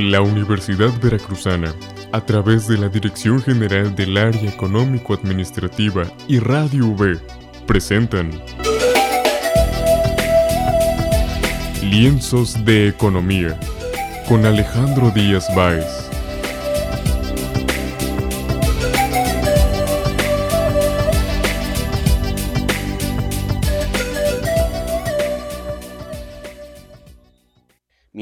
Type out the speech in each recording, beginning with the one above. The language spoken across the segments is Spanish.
La Universidad Veracruzana, a través de la Dirección General del Área Económico-Administrativa y Radio V, presentan Lienzos de Economía con Alejandro Díaz Báez.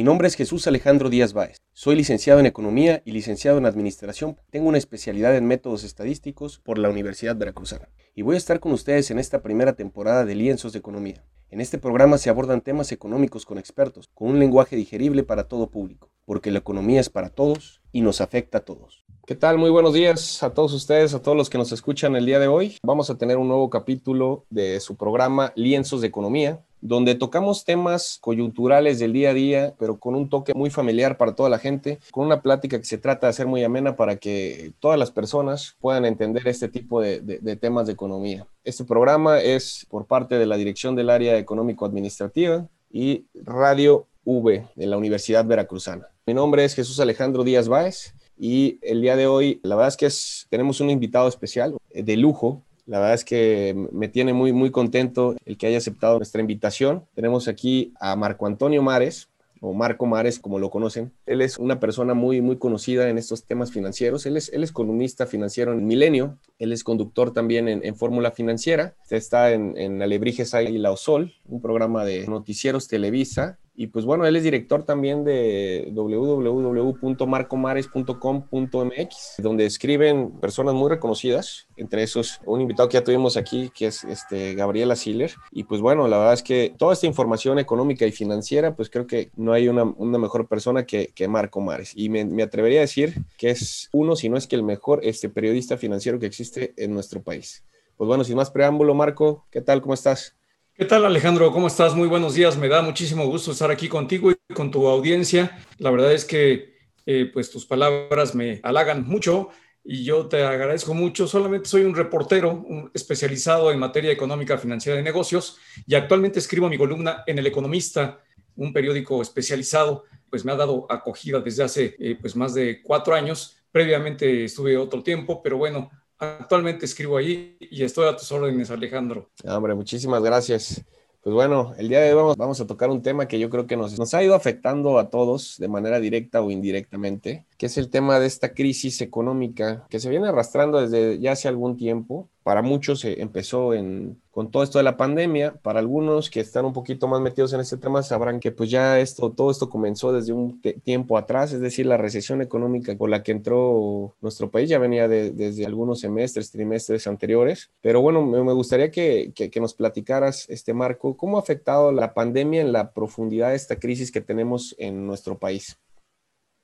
Nombre es Jesús Alejandro Díaz Báez. Soy licenciado en Economía y licenciado en Administración. Tengo una especialidad en métodos estadísticos por la Universidad Veracruzana. Y voy a estar con ustedes en esta primera temporada de Lienzos de Economía. En este programa se abordan temas económicos con expertos, con un lenguaje digerible para todo público, porque la economía es para todos y nos afecta a todos. ¿Qué tal? Muy buenos días a todos ustedes, a todos los que nos escuchan el día de hoy. Vamos a tener un nuevo capítulo de su programa Lienzos de Economía, donde tocamos temas coyunturales del día a día, pero con un toque muy familiar para toda la gente, con una plática que se trata de hacer muy amena para que todas las personas puedan entender este tipo de, temas de economía. Este programa es por parte de la Dirección del Área Económico-Administrativa y Radio V de la Universidad Veracruzana. Mi nombre es Jesús Alejandro Díaz Báez y el día de hoy, la verdad es que tenemos un invitado especial de lujo, la verdad es que me tiene muy, muy contento el que haya aceptado nuestra invitación. Tenemos aquí a Marco Antonio Mares, o Marco Mares, como lo conocen. Él es una persona muy, muy conocida en estos temas financieros. Él es, él es columnista financiero en Milenio. Él es conductor también en, Fórmula Financiera. Está en, en Alebrijes Águila o Sol, un programa de noticieros Televisa. Y pues bueno, él es director también de www.marcomares.com.mx, donde escriben personas muy reconocidas, entre esos un invitado que ya tuvimos aquí, que es este, Gabriela Siller. Y pues bueno, la verdad es que toda esta información económica y financiera, pues creo que no hay una, mejor persona que, Marco Mares. Y me, me, atrevería a decir que es uno, si no es que el mejor este, periodista financiero que existe en nuestro país. Pues bueno, sin más preámbulo, Marco, ¿qué tal? ¿Cómo estás? ¿Qué tal Alejandro? ¿Cómo estás? Muy buenos días. Me da muchísimo gusto estar aquí contigo y con tu audiencia. La verdad es que eh, pues tus palabras me halagan mucho y yo te agradezco mucho. Solamente soy un reportero especializado en materia económica, financiera de negocios y actualmente escribo mi columna en El Economista, un periódico especializado. Pues me ha dado acogida desde hace eh, pues más de cuatro años. Previamente estuve otro tiempo, pero bueno, Actualmente escribo ahí y estoy a tus órdenes, Alejandro. Hombre, muchísimas gracias. Pues bueno, el día de hoy vamos, vamos a tocar un tema que yo creo que nos, nos ha ido afectando a todos de manera directa o indirectamente, que es el tema de esta crisis económica que se viene arrastrando desde ya hace algún tiempo. Para muchos se empezó en, con todo esto de la pandemia. Para algunos que están un poquito más metidos en este tema sabrán que pues ya esto, todo esto comenzó desde un tiempo atrás, es decir, la recesión económica con la que entró nuestro país ya venía desde algunos semestres, trimestres anteriores. Pero bueno, me, gustaría que, nos platicaras, este Marco, cómo ha afectado la pandemia en la profundidad de esta crisis que tenemos en nuestro país.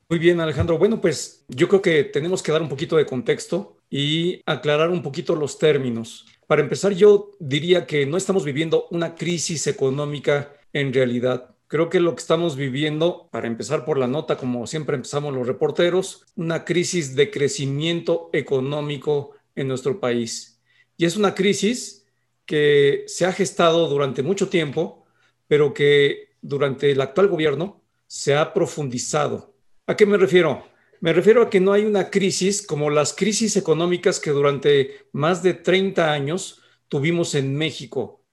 Muy bien, Alejandro. Bueno, pues yo creo que tenemos que dar un poquito de contexto y aclarar un poquito los términos. Para empezar, yo diría que no estamos viviendo una crisis económica en realidad. Creo que lo que estamos viviendo, para empezar por la nota, como siempre empezamos los reporteros, una crisis de crecimiento económico en nuestro país. Y es una crisis que se ha gestado durante mucho tiempo, pero que durante el actual gobierno se ha profundizado ¿A qué me refiero? Me refiero a que no hay una crisis como las crisis económicas que durante más de 30 años tuvimos en México.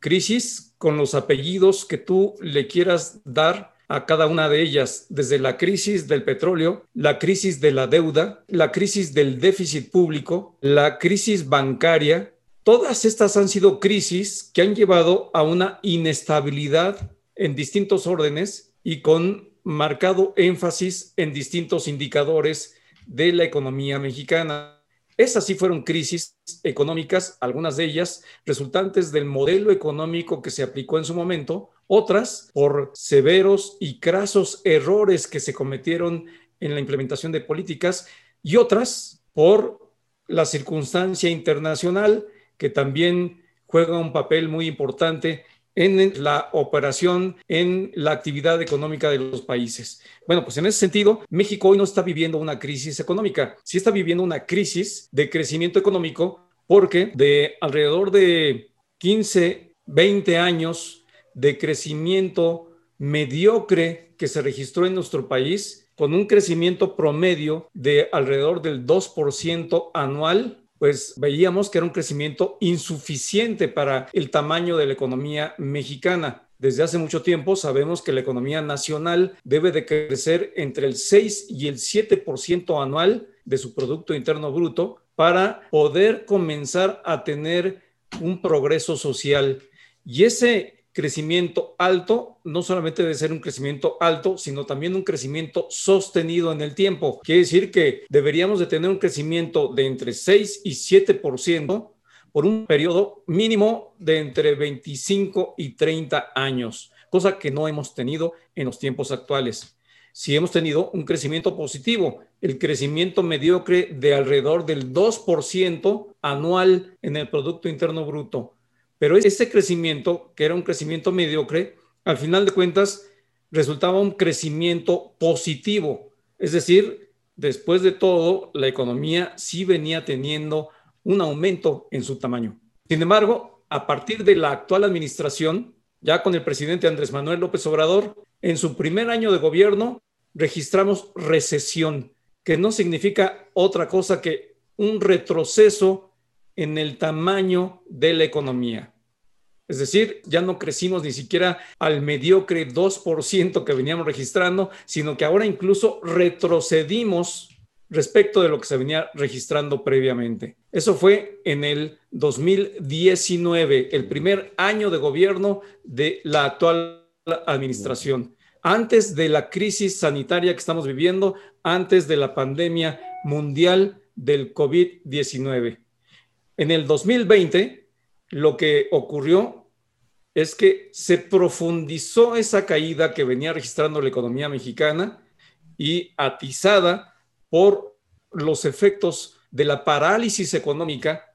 Crisis con los apellidos que tú le quieras dar a cada una de ellas, desde la crisis del petróleo, la crisis de la deuda, la crisis del déficit público, la crisis bancaria. Todas estas han sido crisis que han llevado a una inestabilidad en distintos órdenes y con marcado énfasis en distintos indicadores de la economía mexicana. Esas sí fueron crisis económicas, algunas de ellas resultantes del modelo económico que se aplicó en su momento, otras por severos y crasos errores que se cometieron en la implementación de políticas y otras por la circunstancia internacional que también juega un papel muy importante en la operación, en la actividad económica de los países. Bueno, pues en ese sentido, México hoy no está viviendo una crisis económica, sí está viviendo una crisis de crecimiento económico porque de alrededor de 15, 20 años de crecimiento mediocre que se registró en nuestro país, con un crecimiento promedio de alrededor del 2% anual, pues veíamos que era un crecimiento insuficiente para el tamaño de la economía mexicana. Desde hace mucho tiempo sabemos que la economía nacional debe de crecer entre el 6 y el 7% anual de su Producto Interno Bruto para poder comenzar a tener un progreso social. Y ese crecimiento alto no solamente debe ser un crecimiento alto, sino también un crecimiento sostenido en el tiempo. Quiere decir que deberíamos de tener un crecimiento de entre 6 y 7% por un periodo mínimo de entre 25 y 30 años, cosa que no hemos tenido en los tiempos actuales. Si hemos tenido un crecimiento positivo, el crecimiento mediocre de alrededor del 2% anual en el Producto Interno Bruto pero ese crecimiento, que era un crecimiento mediocre, al final de cuentas resultaba un crecimiento positivo. Es decir, después de todo, la economía sí venía teniendo un aumento en su tamaño. Sin embargo, a partir de la actual administración, ya con el presidente Andrés Manuel López Obrador, en su primer año de gobierno registramos recesión, que no significa otra cosa que un retroceso en el tamaño de la economía. Es decir, ya no crecimos ni siquiera al mediocre 2% que veníamos registrando, sino que ahora incluso retrocedimos respecto de lo que se venía registrando previamente. Eso fue en el 2019, el primer año de gobierno de la actual administración, antes de la crisis sanitaria que estamos viviendo, antes de la pandemia mundial del COVID-19. En el 2020, lo que ocurrió es que se profundizó esa caída que venía registrando la economía mexicana y atizada por los efectos de la parálisis económica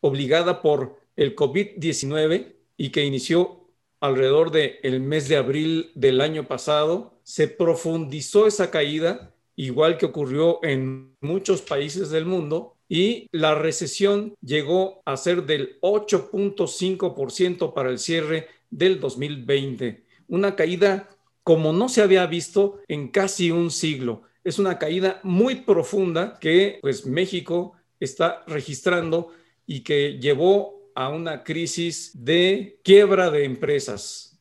obligada por el COVID-19 y que inició alrededor del el mes de abril del año pasado, se profundizó esa caída, igual que ocurrió en muchos países del mundo, y la recesión llegó a ser del 8.5% para el cierre del 2020. Una caída como no se había visto en casi un siglo. Es una caída muy profunda que pues México está registrando y que llevó a una crisis de quiebra de empresas.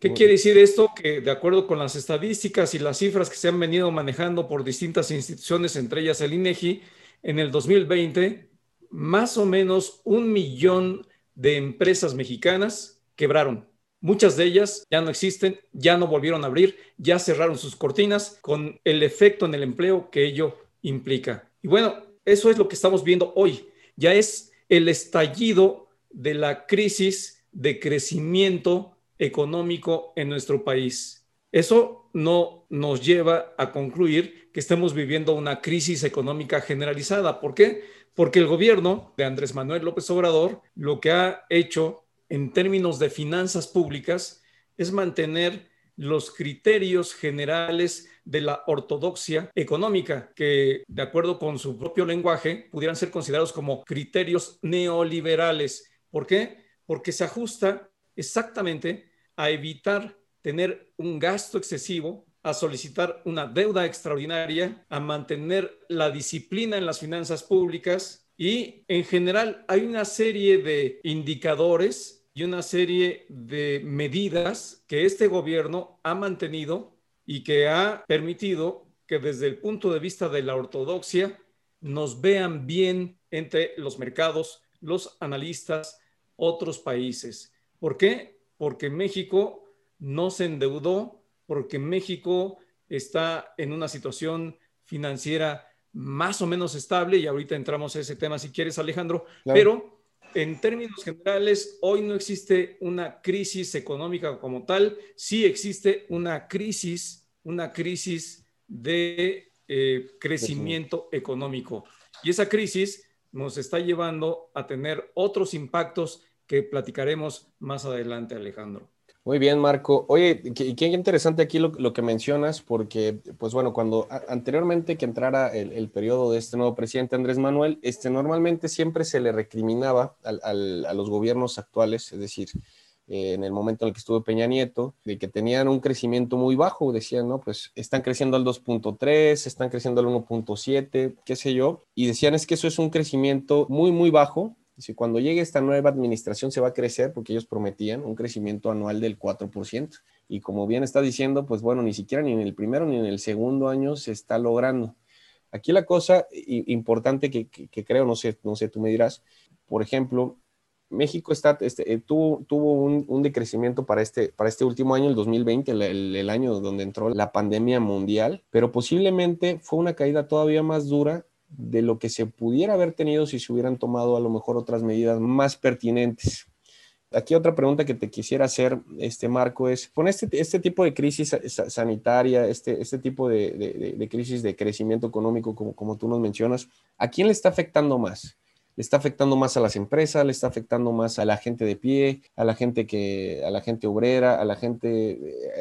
¿Qué quiere decir esto? Que de acuerdo con las estadísticas y las cifras que se han venido manejando por distintas instituciones, entre ellas el INEGI, en el 2020, más o menos un millón de empresas mexicanas quebraron. Muchas de ellas ya no existen, ya no volvieron a abrir, ya cerraron sus cortinas con el efecto en el empleo que ello implica. Y bueno, eso es lo que estamos viendo hoy. Ya es el estallido de la crisis de crecimiento económico en nuestro país. Eso no nos lleva a concluir que estemos viviendo una crisis económica generalizada. ¿Por qué? Porque el gobierno de Andrés Manuel López Obrador lo que ha hecho en términos de finanzas públicas es mantener los criterios generales de la ortodoxia económica, que de acuerdo con su propio lenguaje pudieran ser considerados como criterios neoliberales. ¿Por qué? Porque se ajusta exactamente a evitar tener un gasto excesivo a solicitar una deuda extraordinaria, a mantener la disciplina en las finanzas públicas y en general hay una serie de indicadores y una serie de medidas que este gobierno ha mantenido y que ha permitido que desde el punto de vista de la ortodoxia nos vean bien entre los mercados, los analistas, otros países. ¿Por qué? Porque México no se endeudó, porque México está en una situación financiera más o menos estable y ahorita entramos a ese tema si quieres Alejandro, pero en términos generales hoy no existe una crisis económica como tal, sí existe una crisis, una crisis de eh, crecimiento económico y esa crisis nos está llevando a tener otros impactos que platicaremos más adelante Alejandro. Muy bien, Marco. Oye, qué, qué interesante aquí lo, que mencionas, porque, pues bueno, cuando anteriormente que entrara el, periodo de este nuevo presidente Andrés Manuel, este, normalmente siempre se le recriminaba a los gobiernos actuales, es decir, eh, en el momento en el que estuvo Peña Nieto, de que tenían un crecimiento muy bajo, decían, ¿no? Pues están creciendo al 2.3, están creciendo al 1.7, qué sé yo, y decían es que eso es un crecimiento muy, muy bajo. Si cuando llegue esta nueva administración se va a crecer, porque ellos prometían un crecimiento anual del 4%. Y como bien está diciendo, pues bueno, ni siquiera ni en el primero ni en el segundo año se está logrando. Aquí la cosa importante que, creo, no sé, no sé, tú me dirás, por ejemplo, México este, eh, tuvo, un, decrecimiento para este, para este último año, el 2020, el, año donde entró la pandemia mundial, pero posiblemente fue una caída todavía más dura de lo que se pudiera haber tenido si se hubieran tomado a lo mejor otras medidas más pertinentes. Aquí otra pregunta que te quisiera hacer, este Marco, es con este, este tipo de crisis sanitaria, este, este tipo de, de, crisis de crecimiento económico, como, como tú nos mencionas, ¿a quién le está afectando más? le está afectando más a las empresas, le está afectando más a la gente de pie, a la gente que, a la gente obrera, a la gente,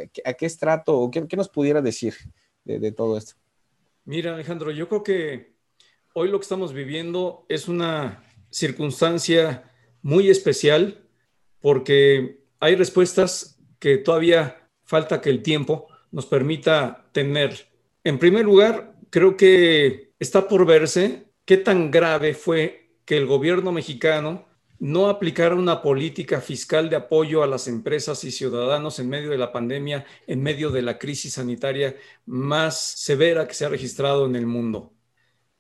eh, ¿a qué estrato o qué, nos pudiera decir de, todo esto? Mira, Alejandro, yo creo que hoy lo que estamos viviendo es una circunstancia muy especial porque hay respuestas que todavía falta que el tiempo nos permita tener. En primer lugar, creo que está por verse qué tan grave fue que el gobierno mexicano no aplicara una política fiscal de apoyo a las empresas y ciudadanos en medio de la pandemia, en medio de la crisis sanitaria más severa que se ha registrado en el mundo,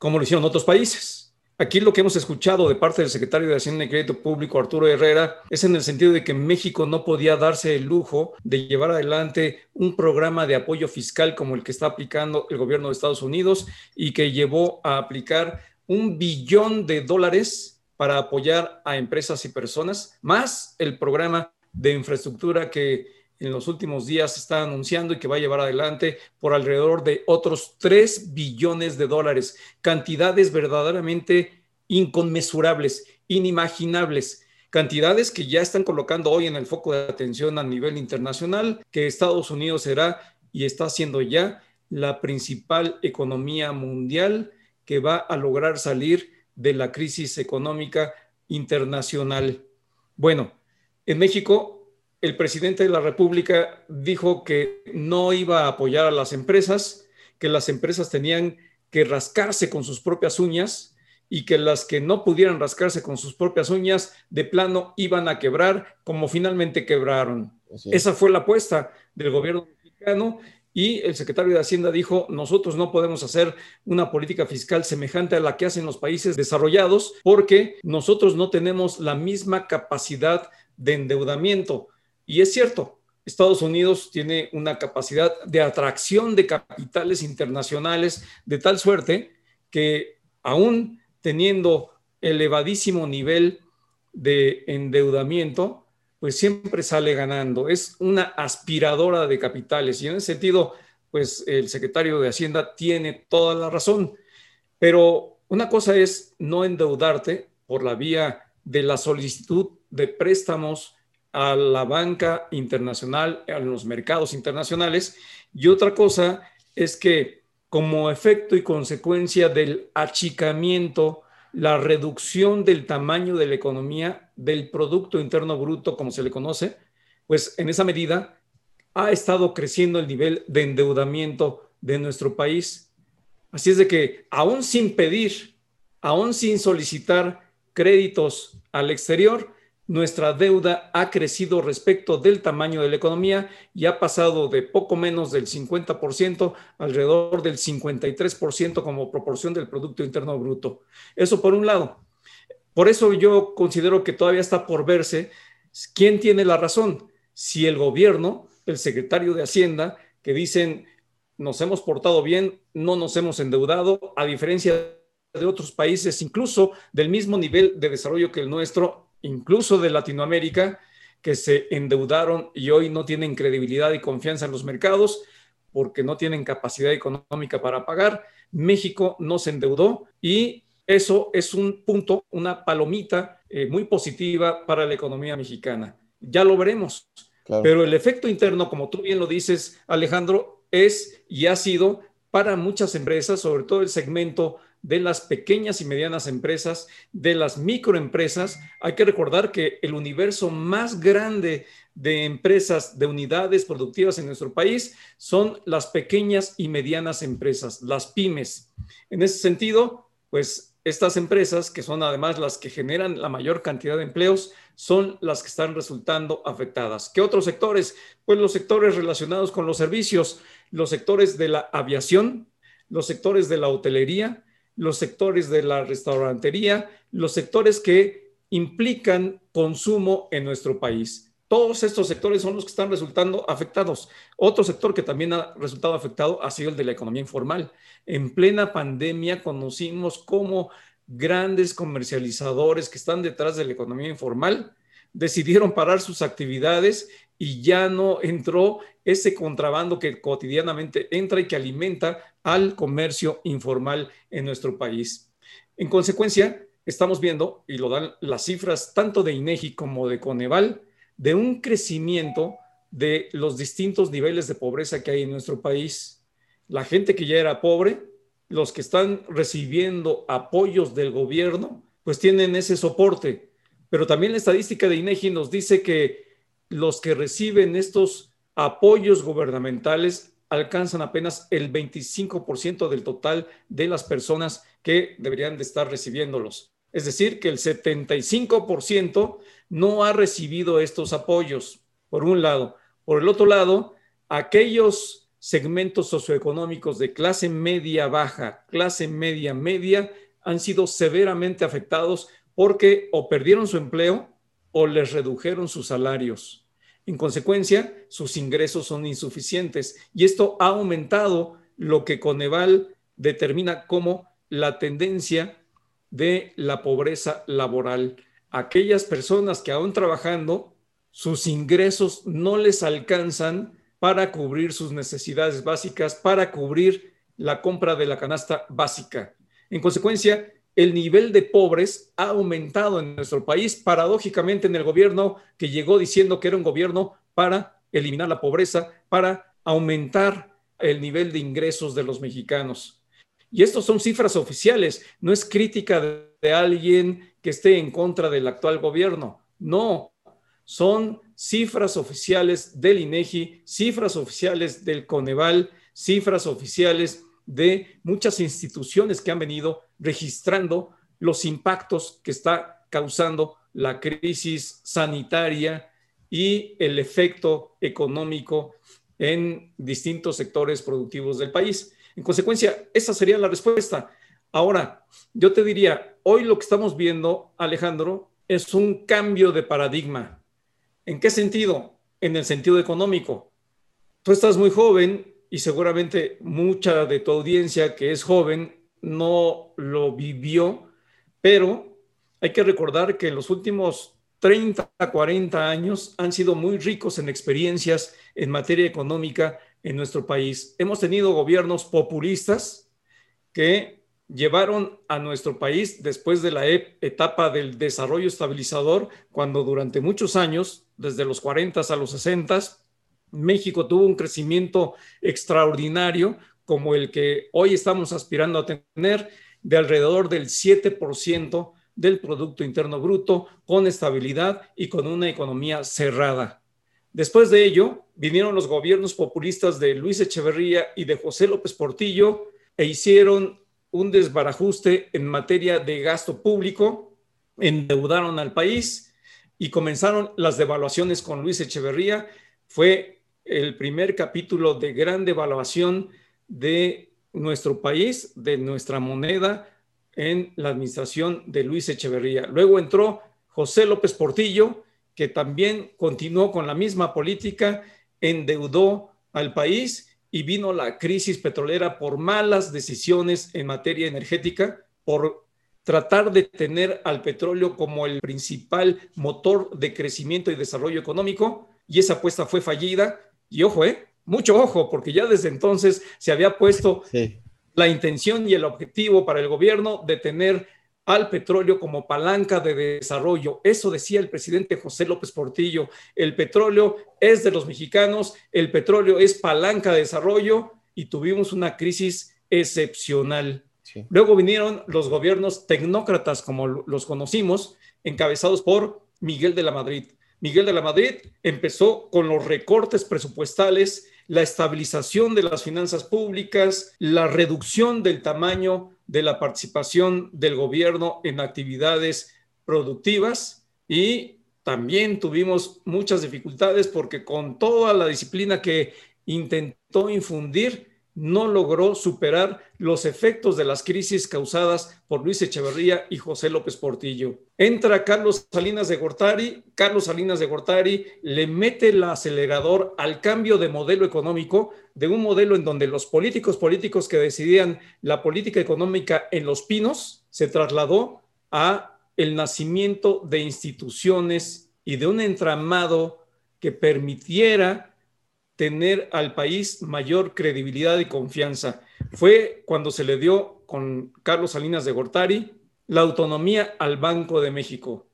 como lo hicieron otros países. Aquí lo que hemos escuchado de parte del secretario de Hacienda y Crédito Público, Arturo Herrera, es en el sentido de que México no podía darse el lujo de llevar adelante un programa de apoyo fiscal como el que está aplicando el gobierno de Estados Unidos y que llevó a aplicar un billón de dólares para apoyar a empresas y personas, más el programa de infraestructura que en los últimos días está anunciando y que va a llevar adelante por alrededor de otros 3 billones de dólares, cantidades verdaderamente inconmensurables, inimaginables, cantidades que ya están colocando hoy en el foco de atención a nivel internacional, que Estados Unidos será y está siendo ya la principal economía mundial que va a lograr salir de la crisis económica internacional. Bueno, en México, el presidente de la República dijo que no iba a apoyar a las empresas, que las empresas tenían que rascarse con sus propias uñas y que las que no pudieran rascarse con sus propias uñas de plano iban a quebrar como finalmente quebraron. Esa fue la apuesta del gobierno mexicano y el secretario de Hacienda dijo, nosotros no podemos hacer una política fiscal semejante a la que hacen los países desarrollados porque nosotros no tenemos la misma capacidad de endeudamiento. Y es cierto, Estados Unidos tiene una capacidad de atracción de capitales internacionales de tal suerte que aún teniendo elevadísimo nivel de endeudamiento, pues siempre sale ganando. Es una aspiradora de capitales y en ese sentido, pues el secretario de Hacienda tiene toda la razón. Pero una cosa es no endeudarte por la vía de la solicitud de préstamos a la banca internacional, a los mercados internacionales, y otra cosa es que como efecto y consecuencia del achicamiento la reducción del tamaño de la economía, del Producto Interno Bruto, como se le conoce, pues en esa medida ha estado creciendo el nivel de endeudamiento de nuestro país. Así es de que, aún sin pedir, aún sin solicitar créditos al exterior, nuestra deuda ha crecido respecto del tamaño de la economía y ha pasado de poco menos del 50% alrededor del 53% como proporción del Producto Interno Bruto. Eso por un lado. Por eso yo considero que todavía está por verse quién tiene la razón. Si el gobierno, el secretario de Hacienda, que dicen nos hemos portado bien, no nos hemos endeudado, a diferencia de otros países, incluso del mismo nivel de desarrollo que el nuestro, incluso de Latinoamérica, que se endeudaron y hoy no tienen credibilidad y confianza en los mercados porque no tienen capacidad económica para pagar. México no se endeudó y eso es un punto, una palomita eh, muy positiva para la economía mexicana. Ya lo veremos. Pero el efecto interno, como tú bien lo dices, Alejandro, es y ha sido para muchas empresas, sobre todo el segmento de las pequeñas y medianas empresas, de las microempresas. Hay que recordar que el universo más grande de empresas, de unidades productivas en nuestro país, son las pequeñas y medianas empresas, las pymes. En ese sentido, pues estas empresas, que son además las que generan la mayor cantidad de empleos, son las que están resultando afectadas. ¿Qué otros sectores? Pues los sectores relacionados con los servicios, los sectores de la aviación, los sectores de la hotelería, los sectores de la restaurantería, los sectores que implican consumo en nuestro país. Todos estos sectores son los que están resultando afectados. Otro sector que también ha resultado afectado ha sido el de la economía informal. En plena pandemia conocimos cómo grandes comercializadores que están detrás de la economía informal decidieron parar sus actividades y ya no entró ese contrabando que cotidianamente entra y que alimenta al comercio informal en nuestro país. En consecuencia, estamos viendo, y lo dan las cifras tanto de INEGI como de Coneval, de un crecimiento de los distintos niveles de pobreza que hay en nuestro país. La gente que ya era pobre, los que están recibiendo apoyos del gobierno, pues tienen ese soporte. Pero también la estadística de INEGI nos dice que los que reciben estos apoyos gubernamentales alcanzan apenas el 25% del total de las personas que deberían de estar recibiéndolos. Es decir, que el 75% no ha recibido estos apoyos, por un lado. Por el otro lado, aquellos segmentos socioeconómicos de clase media baja, clase media media, han sido severamente afectados porque o perdieron su empleo o les redujeron sus salarios. En consecuencia, sus ingresos son insuficientes y esto ha aumentado lo que Coneval determina como la tendencia de la pobreza laboral. Aquellas personas que aún trabajando, sus ingresos no les alcanzan para cubrir sus necesidades básicas, para cubrir la compra de la canasta básica. En consecuencia, el nivel de pobres ha aumentado en nuestro país, paradójicamente en el gobierno que llegó diciendo que era un gobierno para eliminar la pobreza, para aumentar el nivel de ingresos de los mexicanos. Y estos son cifras oficiales, no es crítica de, alguien que esté en contra del actual gobierno, no, son cifras oficiales del INEGI, cifras oficiales del Coneval, cifras oficiales de muchas instituciones que han venido registrando los impactos que está causando la crisis sanitaria y el efecto económico en distintos sectores productivos del país. En consecuencia, esa sería la respuesta. Ahora, yo te diría, hoy lo que estamos viendo, Alejandro, es un cambio de paradigma. ¿En qué sentido? En el sentido económico. Tú estás muy joven y seguramente mucha de tu audiencia que es joven no lo vivió, pero hay que recordar que los últimos 30, 40 años han sido muy ricos en experiencias en materia económica en nuestro país. Hemos tenido gobiernos populistas que llevaron a nuestro país después de la etapa del desarrollo estabilizador, cuando durante muchos años, desde los 40 a los 60, México tuvo un crecimiento extraordinario como el que hoy estamos aspirando a tener de alrededor del 7% del Producto Interno Bruto, con estabilidad y con una economía cerrada. Después de ello, vinieron los gobiernos populistas de Luis Echeverría y de José López Portillo e hicieron un desbarajuste en materia de gasto público, endeudaron al país y comenzaron las devaluaciones con Luis Echeverría. Fue el primer capítulo de gran devaluación de nuestro país, de nuestra moneda, en la administración de Luis Echeverría. Luego entró José López Portillo, que también continuó con la misma política, endeudó al país y vino la crisis petrolera por malas decisiones en materia energética, por tratar de tener al petróleo como el principal motor de crecimiento y desarrollo económico, y esa apuesta fue fallida y ojo, ¿eh? Mucho ojo, porque ya desde entonces se había puesto la intención y el objetivo para el gobierno de tener al petróleo como palanca de desarrollo. Eso decía el presidente José López Portillo. El petróleo es de los mexicanos, el petróleo es palanca de desarrollo y tuvimos una crisis excepcional. Luego vinieron los gobiernos tecnócratas, como los conocimos, encabezados por Miguel de la Madrid. Miguel de la Madrid empezó con los recortes presupuestales, la estabilización de las finanzas públicas, la reducción del tamaño de la participación del gobierno en actividades productivas y también tuvimos muchas dificultades porque con toda la disciplina que intentó infundir, no logró superar los efectos de las crisis causadas por Luis Echeverría y José López Portillo. Entra Carlos Salinas de Gortari, Carlos Salinas de Gortari le mete el acelerador al cambio de modelo económico, de un modelo en donde los políticos políticos que decidían la política económica en Los Pinos se trasladó a el nacimiento de instituciones y de un entramado que permitiera tener al país mayor credibilidad y confianza. Fue cuando se le dio con Carlos Salinas de Gortari la autonomía al Banco de México.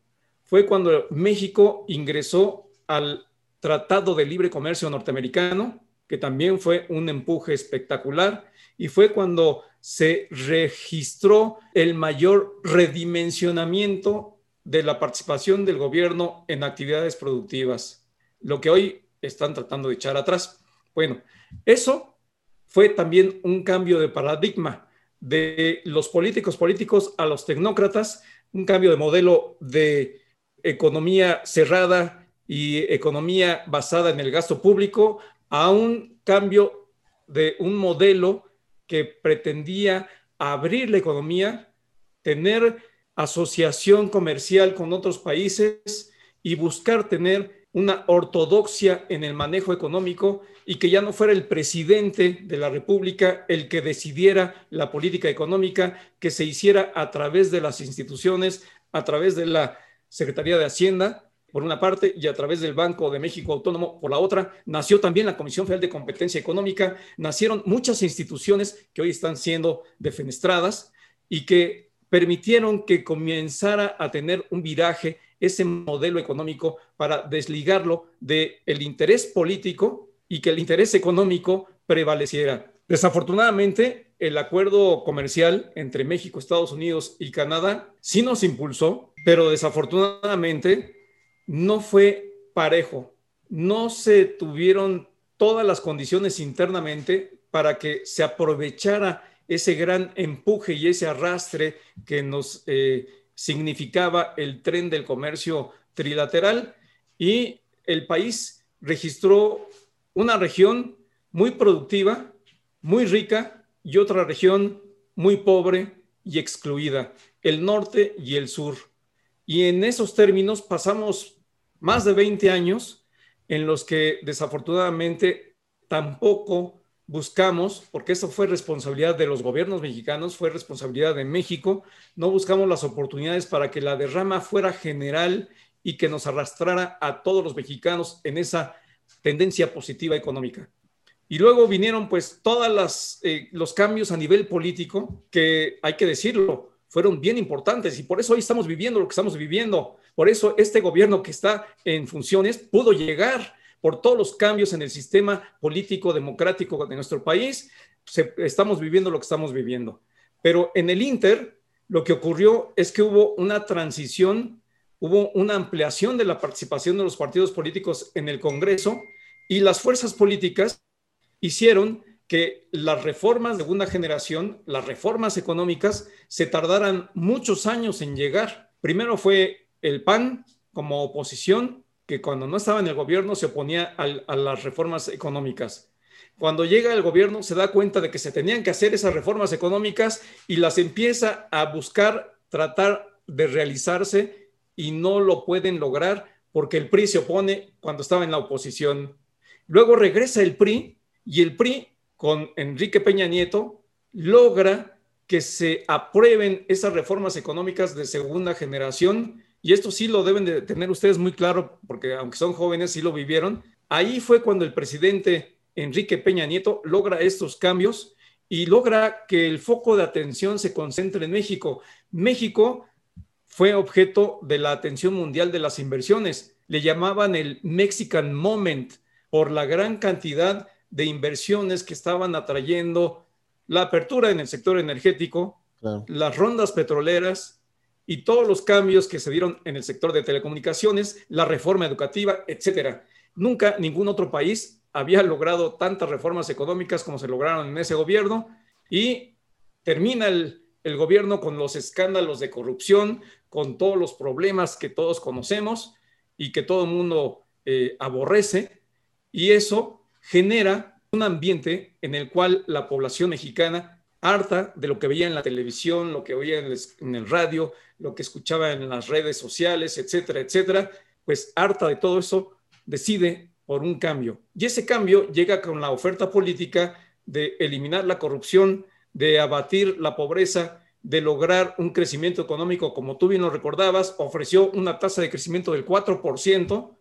Fue cuando México ingresó al Tratado de Libre Comercio norteamericano, que también fue un empuje espectacular, y fue cuando se registró el mayor redimensionamiento de la participación del gobierno en actividades productivas, lo que hoy están tratando de echar atrás. Bueno, eso fue también un cambio de paradigma de los políticos políticos a los tecnócratas, un cambio de modelo de economía cerrada y economía basada en el gasto público a un cambio de un modelo que pretendía abrir la economía, tener asociación comercial con otros países y buscar tener una ortodoxia en el manejo económico y que ya no fuera el presidente de la República el que decidiera la política económica, que se hiciera a través de las instituciones, a través de la Secretaría de Hacienda, por una parte, y a través del Banco de México Autónomo, por la otra, nació también la Comisión Federal de Competencia Económica, nacieron muchas instituciones que hoy están siendo defenestradas y que permitieron que comenzara a tener un viraje ese modelo económico para desligarlo del el interés político y que el interés económico prevaleciera. Desafortunadamente, el acuerdo comercial entre México, Estados Unidos y Canadá sí nos impulsó, pero desafortunadamente no fue parejo. No se tuvieron todas las condiciones internamente para que se aprovechara ese gran empuje y ese arrastre que nos eh, significaba el tren del comercio trilateral y el país registró una región muy productiva, muy rica y otra región muy pobre y excluida, el norte y el sur. Y en esos términos pasamos más de 20 años en los que desafortunadamente tampoco buscamos, porque eso fue responsabilidad de los gobiernos mexicanos, fue responsabilidad de México, no buscamos las oportunidades para que la derrama fuera general y que nos arrastrara a todos los mexicanos en esa tendencia positiva económica. Y luego vinieron pues todos eh, los cambios a nivel político que hay que decirlo, fueron bien importantes y por eso hoy estamos viviendo lo que estamos viviendo. Por eso este gobierno que está en funciones pudo llegar por todos los cambios en el sistema político democrático de nuestro país, estamos viviendo lo que estamos viviendo. Pero en el Inter, lo que ocurrió es que hubo una transición, hubo una ampliación de la participación de los partidos políticos en el Congreso y las fuerzas políticas hicieron que las reformas de segunda generación, las reformas económicas, se tardaran muchos años en llegar. Primero fue el PAN como oposición, que cuando no estaba en el gobierno se oponía a las reformas económicas. Cuando llega el gobierno se da cuenta de que se tenían que hacer esas reformas económicas y las empieza a buscar, tratar de realizarse y no lo pueden lograr porque el PRI se opone cuando estaba en la oposición. Luego regresa el PRI y el PRI con Enrique Peña Nieto logra que se aprueben esas reformas económicas de segunda generación y esto sí lo deben de tener ustedes muy claro, porque aunque son jóvenes, sí lo vivieron. Ahí fue cuando el presidente Enrique Peña Nieto logra estos cambios y logra que el foco de atención se concentre en México. México fue objeto de la atención mundial de las inversiones. Le llamaban el Mexican Moment por la gran cantidad de inversiones que estaban atrayendo la apertura en el sector energético, las rondas petroleras y todos los cambios que se dieron en el sector de telecomunicaciones, la reforma educativa, etcétera. Nunca ningún otro país había logrado tantas reformas económicas como se lograron en ese gobierno y termina el, gobierno con los escándalos de corrupción, con todos los problemas que todos conocemos y que todo el mundo eh, aborrece, y eso genera un ambiente en el cual la población mexicana, harta de lo que veía en la televisión, lo que oía en el, en el radio, lo que escuchaba en las redes sociales, etcétera, etcétera, pues harta de todo eso, decide por un cambio. Y ese cambio llega con la oferta política de eliminar la corrupción, de abatir la pobreza, de lograr un crecimiento económico, como tú bien lo recordabas, ofreció una tasa de crecimiento del 4%,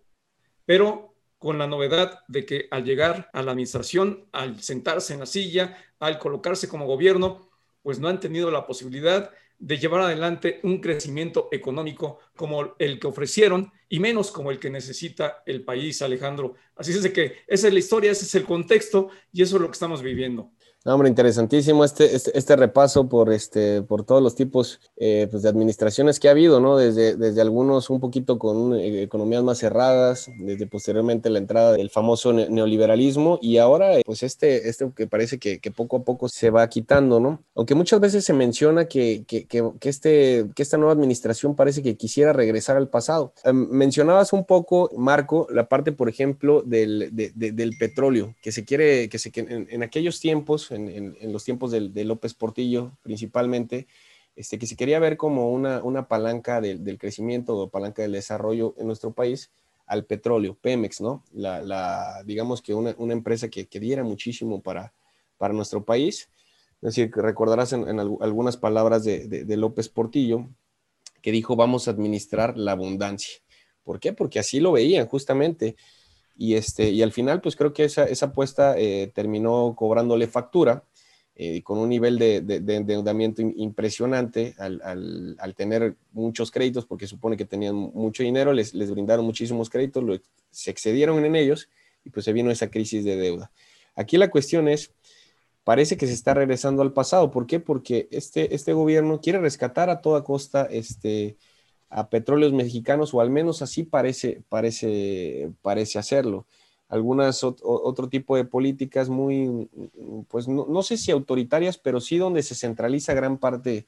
pero con la novedad de que al llegar a la administración, al sentarse en la silla, al colocarse como gobierno, pues no han tenido la posibilidad de llevar adelante un crecimiento económico como el que ofrecieron y menos como el que necesita el país, Alejandro. Así es de que esa es la historia, ese es el contexto y eso es lo que estamos viviendo. No, hombre, interesantísimo este, este, este, repaso por, este, por todos los tipos eh, pues de administraciones que ha habido, ¿no? Desde, desde algunos un poquito con eh, economías más cerradas, desde posteriormente la entrada del famoso neoliberalismo y ahora pues este, este que parece que, que, poco a poco se va quitando, ¿no? Aunque muchas veces se menciona que, que, que, este, que esta nueva administración parece que quisiera regresar al pasado. Em, mencionabas un poco, Marco, la parte, por ejemplo, del, de, del petróleo, que se quiere, que, se, en, en aquellos tiempos en, los tiempos de, López Portillo principalmente, este, que se quería ver como una, una palanca del crecimiento o palanca del desarrollo en nuestro país al petróleo, Pemex, ¿no? La, digamos que una, empresa que, diera muchísimo para, para nuestro país. Es decir, que recordarás en, algunas palabras de, López Portillo, que dijo, vamos a administrar la abundancia. ¿Por qué? Porque así lo veían justamente. Y, este, y al final, pues creo que esa, esa apuesta eh, terminó cobrándole factura eh, con un nivel de, endeudamiento impresionante al, al, tener muchos créditos, porque supone que tenían mucho dinero, les, les brindaron muchísimos créditos, se excedieron en ellos y pues se vino esa crisis de deuda. Aquí la cuestión es, parece que se está regresando al pasado. ¿Por qué? Porque este, este gobierno quiere rescatar a toda costa este, a petróleos mexicanos, o al menos así parece, parece, parece hacerlo. Algunas otro tipo de políticas muy, pues no, sé si autoritarias, pero sí donde se centraliza gran parte,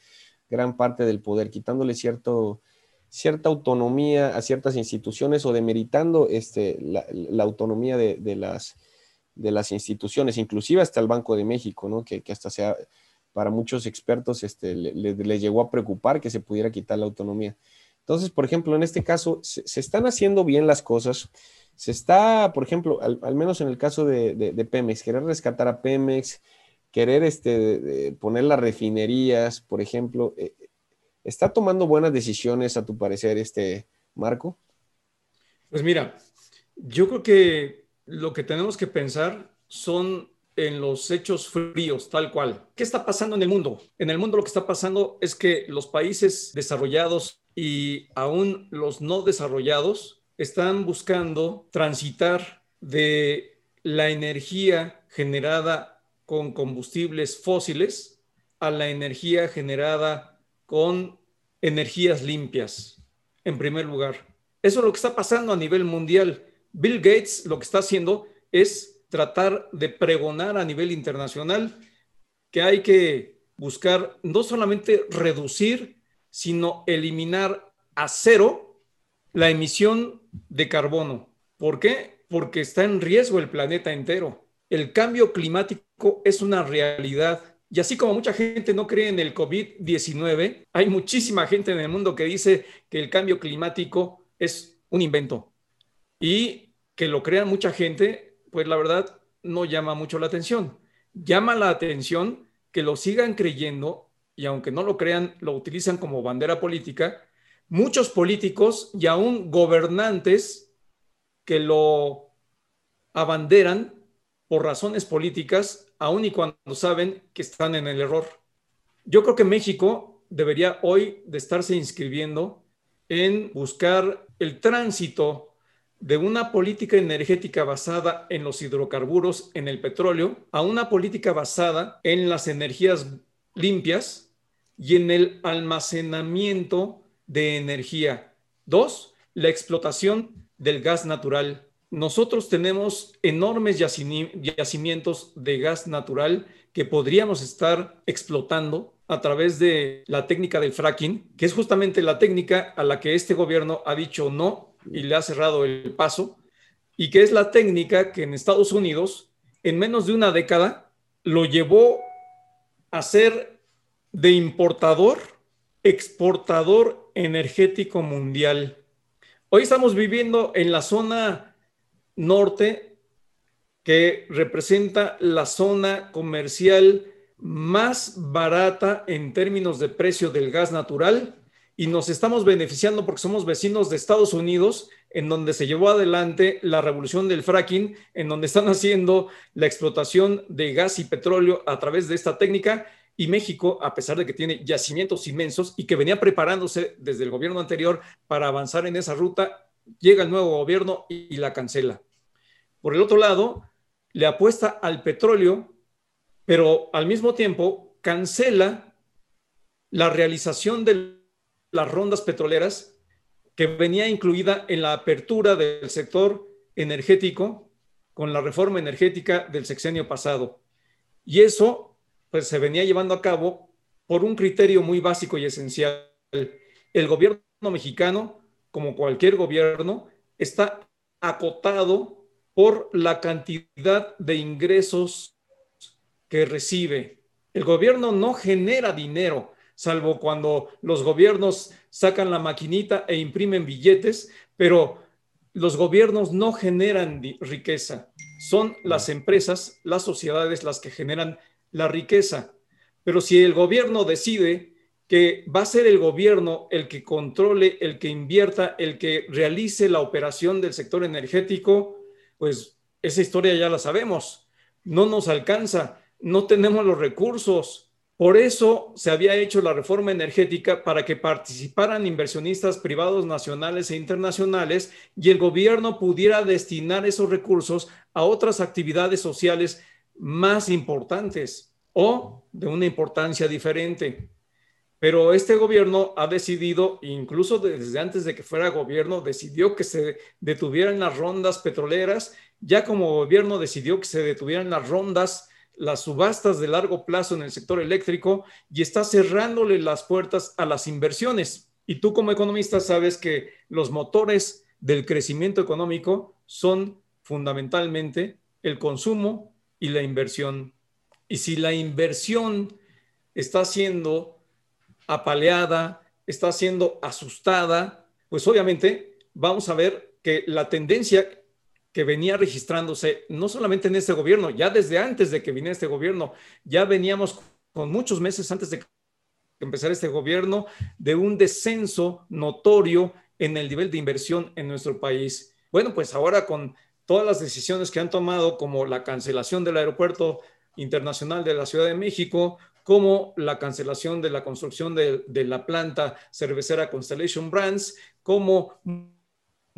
gran parte del poder, quitándole cierto, cierta autonomía a ciertas instituciones o demeritando este, la, autonomía de, las, de las instituciones, inclusive hasta el Banco de México, ¿no? que, hasta sea, para muchos expertos este, le, llegó a preocupar que se pudiera quitar la autonomía. Entonces, por ejemplo, en este caso, se, están haciendo bien las cosas. Se está, por ejemplo, al, menos en el caso de, Pemex, querer rescatar a Pemex, querer este, poner las refinerías, por ejemplo, eh, ¿está tomando buenas decisiones a tu parecer este Marco? Pues mira, yo creo que lo que tenemos que pensar son en los hechos fríos, tal cual. ¿Qué está pasando en el mundo? En el mundo lo que está pasando es que los países desarrollados y aún los no desarrollados están buscando transitar de la energía generada con combustibles fósiles a la energía generada con energías limpias, en primer lugar. Eso es lo que está pasando a nivel mundial. Bill Gates lo que está haciendo es tratar de pregonar a nivel internacional que hay que buscar no solamente reducir sino eliminar a cero la emisión de carbono. ¿Por qué? Porque está en riesgo el planeta entero. El cambio climático es una realidad. Y así como mucha gente no cree en el COVID-19, hay muchísima gente en el mundo que dice que el cambio climático es un invento. Y que lo crean mucha gente, pues la verdad no llama mucho la atención. Llama la atención que lo sigan creyendo y aunque no lo crean, lo utilizan como bandera política, muchos políticos y aún gobernantes que lo abanderan por razones políticas, aun y cuando saben que están en el error. Yo creo que México debería hoy de estarse inscribiendo en buscar el tránsito de una política energética basada en los hidrocarburos, en el petróleo, a una política basada en las energías limpias y en el almacenamiento de energía. Dos, la explotación del gas natural. Nosotros tenemos enormes yacimientos de gas natural que podríamos estar explotando a través de la técnica del fracking, que es justamente la técnica a la que este gobierno ha dicho no y le ha cerrado el paso, y que es la técnica que en Estados Unidos, en menos de una década, lo llevó a ser de importador, exportador energético mundial. Hoy estamos viviendo en la zona norte que representa la zona comercial más barata en términos de precio del gas natural y nos estamos beneficiando porque somos vecinos de Estados Unidos, en donde se llevó adelante la revolución del fracking, en donde están haciendo la explotación de gas y petróleo a través de esta técnica. Y México, a pesar de que tiene yacimientos inmensos y que venía preparándose desde el gobierno anterior para avanzar en esa ruta, llega el nuevo gobierno y la cancela. Por el otro lado, le apuesta al petróleo pero al mismo tiempo cancela la realización de las rondas petroleras que venía incluida en la apertura del sector energético con la reforma energética del sexenio pasado. Y eso pues se venía llevando a cabo por un criterio muy básico y esencial. El gobierno mexicano, como cualquier gobierno, está acotado por la cantidad de ingresos que recibe. El gobierno no genera dinero, salvo cuando los gobiernos sacan la maquinita e imprimen billetes, pero los gobiernos no generan riqueza. Son las empresas, las sociedades las que generan la riqueza. Pero si el gobierno decide que va a ser el gobierno el que controle, el que invierta, el que realice la operación del sector energético, pues esa historia ya la sabemos. No nos alcanza no tenemos los recursos. Por eso se había hecho la reforma energética para que participaran inversionistas privados nacionales e internacionales y el gobierno pudiera destinar esos recursos a otras actividades sociales más importantes o de una importancia diferente. Pero este gobierno ha decidido, incluso desde antes de que fuera gobierno, decidió que se detuvieran las rondas petroleras, ya como gobierno decidió que se detuvieran las rondas las subastas de largo plazo en el sector eléctrico y está cerrándole las puertas a las inversiones. Y tú como economista sabes que los motores del crecimiento económico son fundamentalmente el consumo y la inversión. Y si la inversión está siendo apaleada, está siendo asustada, pues obviamente vamos a ver que la tendencia que venía registrándose no solamente en este gobierno, ya desde antes de que viniera este gobierno, ya veníamos con muchos meses antes de empezar este gobierno de un descenso notorio en el nivel de inversión en nuestro país. Bueno, pues ahora con todas las decisiones que han tomado, como la cancelación del aeropuerto internacional de la Ciudad de México, como la cancelación de la construcción de, de la planta cervecera Constellation Brands, como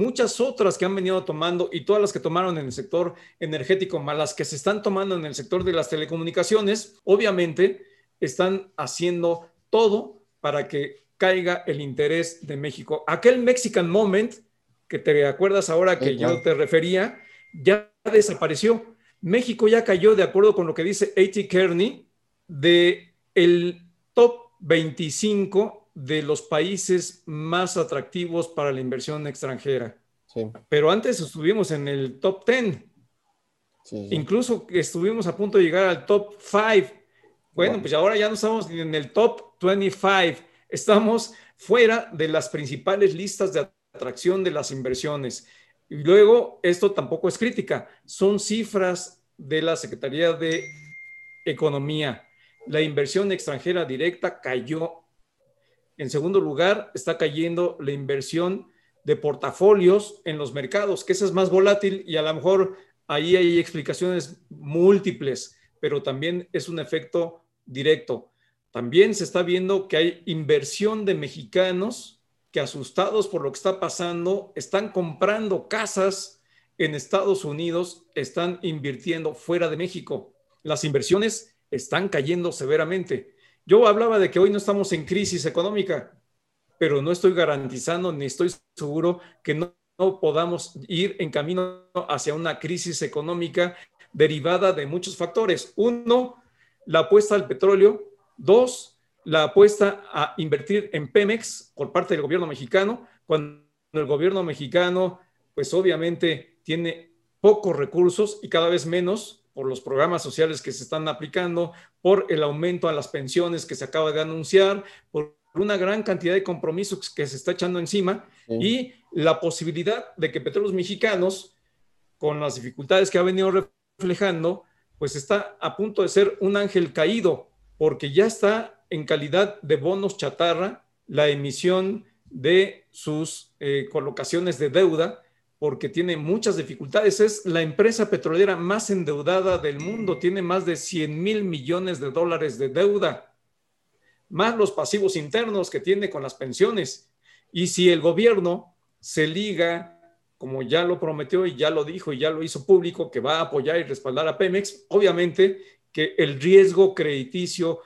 muchas otras que han venido tomando y todas las que tomaron en el sector energético, más las que se están tomando en el sector de las telecomunicaciones, obviamente están haciendo todo para que caiga el interés de México. Aquel Mexican Moment, que te acuerdas ahora que yo te refería, ya desapareció. México ya cayó, de acuerdo con lo que dice A.T. Kearney, de el top 25 de los países más atractivos para la inversión extranjera. Pero antes estuvimos en el top 10. Incluso estuvimos a punto de llegar al top 5. Bueno, pues ahora ya no estamos en el top 25. Estamos fuera de las principales listas de atracción de las inversiones. Y luego, esto tampoco es crítica, son cifras de la Secretaría de Economía. La inversión extranjera directa cayó en segundo lugar, está cayendo la inversión de portafolios en los mercados, que esa es más volátil y a lo mejor ahí hay explicaciones múltiples, pero también es un efecto directo. También se está viendo que hay inversión de mexicanos que asustados por lo que está pasando, están comprando casas en Estados Unidos, están invirtiendo fuera de México. Las inversiones están cayendo severamente Yo hablaba de que hoy no estamos en crisis económica, pero no estoy garantizando ni estoy seguro que no, podamos ir en camino hacia una crisis económica derivada de muchos factores. Uno, la apuesta al petróleo. Dos, la apuesta a invertir en Pemex por parte del gobierno mexicano, cuando el gobierno mexicano, pues obviamente tiene pocos recursos y cada vez menos por los programas sociales que se están aplicando, por el aumento a las pensiones que se acaba de anunciar, por una gran cantidad de compromisos que se está echando encima y la posibilidad de que Petróleos Mexicanos, con las dificultades que ha venido reflejando, pues está a punto de ser un ángel caído, porque ya está en calidad de bonos chatarra la emisión de sus eh, colocaciones de deuda, porque tiene muchas dificultades. Es la empresa petrolera más endeudada del mundo, tiene más de 100 mil millones de dólares de deuda más los pasivos internos que tiene con las pensiones. Y si el gobierno se liga, como ya lo prometió y ya lo dijo y ya lo hizo público, que va a apoyar y respaldar a Pemex, obviamente que el riesgo crediticio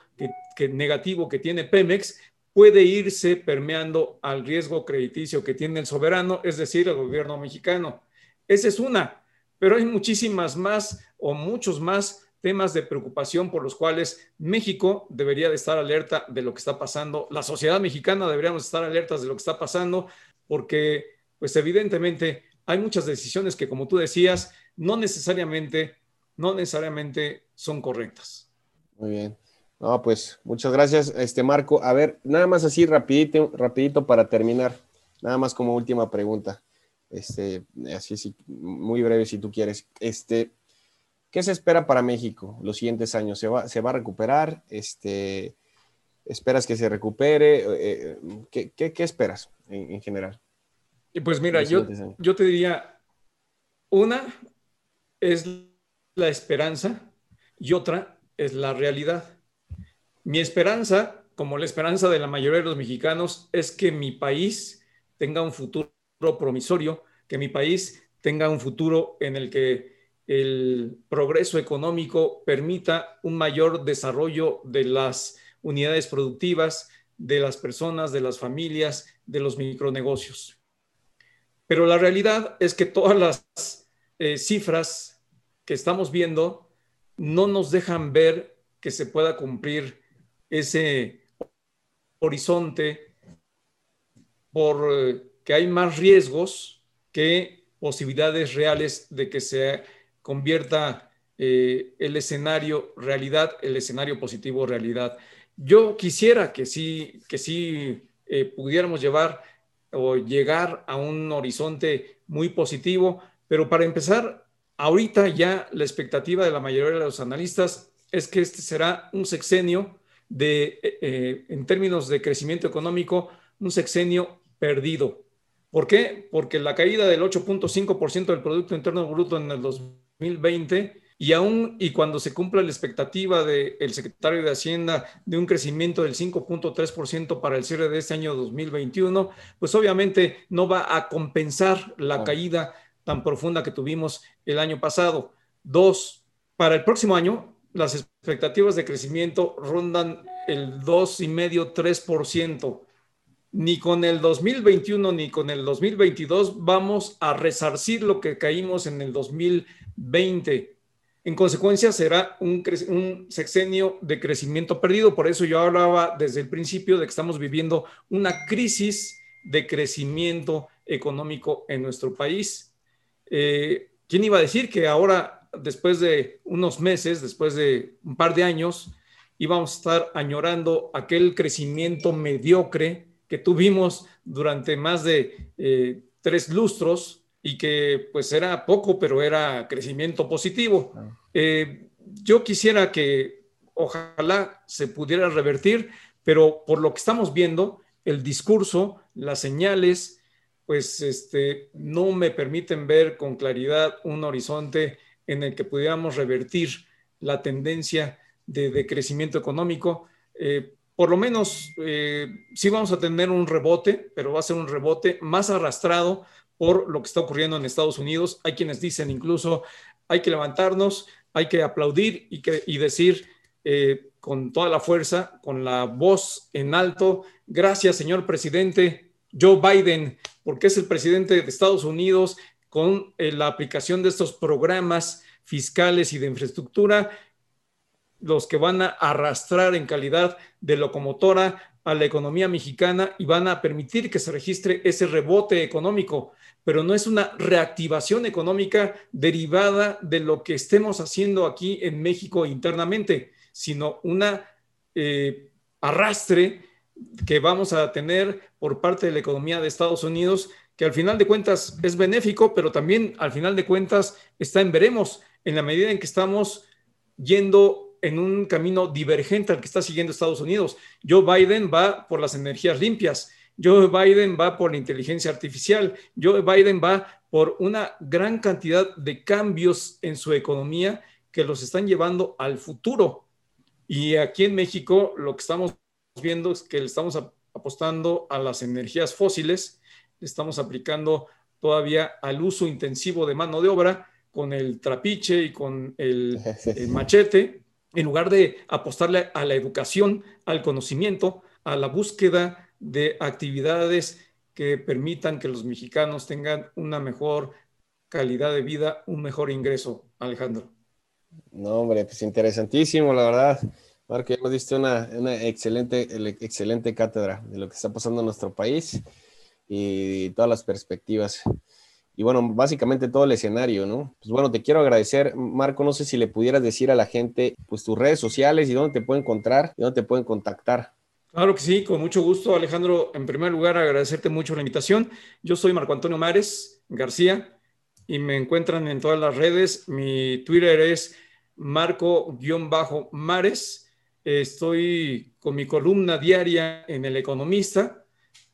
que, negativo que tiene Pemex puede irse permeando al riesgo crediticio que tiene el soberano, es decir, el gobierno mexicano. Esa es una, pero hay muchísimas más o muchos más temas de preocupación por los cuales México debería de estar alerta de lo que está pasando, la sociedad mexicana deberíamos estar alertas de lo que está pasando, porque pues evidentemente hay muchas decisiones que como tú decías, no necesariamente, no necesariamente son correctas. Muy bien. No, pues muchas gracias, este Marco. A ver, nada más así rapidito, rapidito para terminar, nada más como última pregunta. Este, así, así muy breve si tú quieres. Este, ¿Qué se espera para México los siguientes años? ¿Se va, se va a recuperar? Este, ¿Esperas que se recupere? Eh, eh, ¿qué, esperas en, general? Y pues mira, yo, yo te diría, una es la esperanza y otra es la realidad. Mi esperanza, como la esperanza de la mayoría de los mexicanos, es que mi país tenga un futuro promisorio, que mi país tenga un futuro en el que el progreso económico permita un mayor desarrollo de las unidades productivas, de las personas, de las familias, de los micronegocios. Pero la realidad es que todas las eh, cifras que estamos viendo no nos dejan ver que se pueda cumplir ese horizonte porque eh, hay más riesgos que posibilidades reales de que se convierta eh, el escenario realidad, el escenario positivo realidad. Yo quisiera que sí, que sí eh, pudiéramos llevar o llegar a un horizonte muy positivo, pero para empezar, ahorita ya la expectativa de la mayoría de los analistas es que este será un sexenio de, eh, en términos de crecimiento económico, un sexenio perdido. ¿Por qué? Porque la caída del 8.5% del Producto Interno Bruto en el 2020 2020 y aún y cuando se cumpla la expectativa del secretario de Hacienda de un crecimiento del 5.3% para el cierre de este año 2021, pues obviamente no va a compensar la caída tan profunda que tuvimos el año pasado. Dos, para el próximo año, las expectativas de crecimiento rondan el 2,5-3%. Ni con el 2021 ni con el 2022 vamos a resarcir lo que caímos en el 2020 20. En consecuencia, será un, sexenio de crecimiento perdido. Por eso yo hablaba desde el principio de que estamos viviendo una crisis de crecimiento económico en nuestro país. Eh, ¿Quién iba a decir que ahora, después de unos meses, después de un par de años, íbamos a estar añorando aquel crecimiento mediocre que tuvimos durante más de eh, tres lustros y que pues era poco, pero era crecimiento positivo. Eh, yo quisiera que ojalá se pudiera revertir, pero por lo que estamos viendo, el discurso, las señales, pues este, no me permiten ver con claridad un horizonte en el que pudiéramos revertir la tendencia de, crecimiento económico. Eh, por lo menos eh, sí vamos a tener un rebote, pero va a ser un rebote más arrastrado por lo que está ocurriendo en Estados Unidos. Hay quienes dicen incluso hay que levantarnos, hay que aplaudir y, que, y decir eh, con toda la fuerza, con la voz en alto. Gracias, señor presidente Joe Biden, porque es el presidente de Estados Unidos con eh, la aplicación de estos programas fiscales y de infraestructura, los que van a arrastrar en calidad de locomotora a la economía mexicana y van a permitir que se registre ese rebote económico, pero no es una reactivación económica derivada de lo que estemos haciendo aquí en México internamente, sino una eh, arrastre que vamos a tener por parte de la economía de Estados Unidos, que al final de cuentas es benéfico, pero también al final de cuentas está en veremos, en la medida en que estamos yendo en un camino divergente al que está siguiendo Estados Unidos. Joe Biden va por las energías limpias, Joe Biden va por la inteligencia artificial, Joe Biden va por una gran cantidad de cambios en su economía que los están llevando al futuro. Y aquí en México lo que estamos viendo es que le estamos apostando a las energías fósiles, le estamos aplicando todavía al uso intensivo de mano de obra con el trapiche y con el, el machete en lugar de apostarle a la educación, al conocimiento, a la búsqueda de actividades que permitan que los mexicanos tengan una mejor calidad de vida, un mejor ingreso, Alejandro. No, hombre, pues interesantísimo, la verdad. Marco, ya nos diste una, una excelente, excelente cátedra de lo que está pasando en nuestro país y todas las perspectivas y bueno, básicamente todo el escenario, ¿no? Pues bueno, te quiero agradecer, Marco, no sé si le pudieras decir a la gente, pues tus redes sociales y dónde te pueden encontrar y dónde te pueden contactar. Claro que sí, con mucho gusto, Alejandro. En primer lugar, agradecerte mucho la invitación. Yo soy Marco Antonio Mares García y me encuentran en todas las redes. Mi Twitter es Marco-Mares. Estoy con mi columna diaria en El Economista.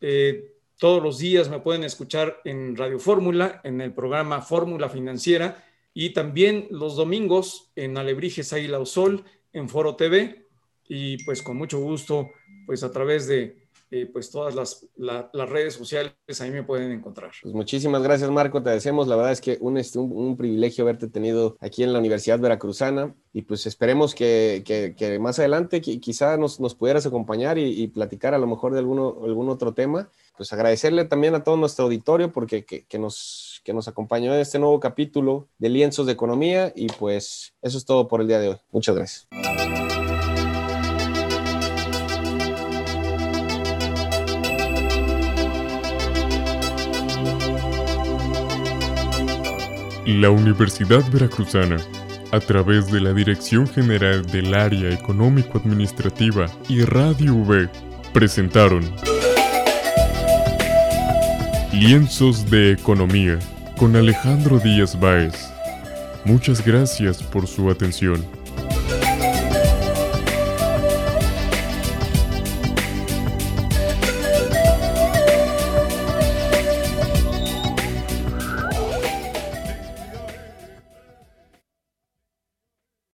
Eh, todos los días me pueden escuchar en Radio Fórmula, en el programa Fórmula Financiera y también los domingos en Alebrijes Águila o Sol, en Foro TV y pues con mucho gusto, pues a través de eh, pues todas las, las, redes sociales ahí me pueden encontrar. Pues muchísimas gracias Marco, te agradecemos, la verdad es que un, este, un, privilegio haberte tenido aquí en la Universidad Veracruzana. Y pues esperemos que, que, más adelante quizá nos, nos pudieras acompañar y, y, platicar a lo mejor de alguno, algún otro tema pues agradecerle también a todo nuestro auditorio porque que, nos, que nos acompañó en este nuevo capítulo de Lienzos de Economía y pues eso es todo por el día de hoy. Muchas gracias. La Universidad Veracruzana, a través de la Dirección General del Área Económico-Administrativa y Radio V, presentaron Lienzos de Economía con Alejandro Díaz Báez. Muchas gracias por su atención.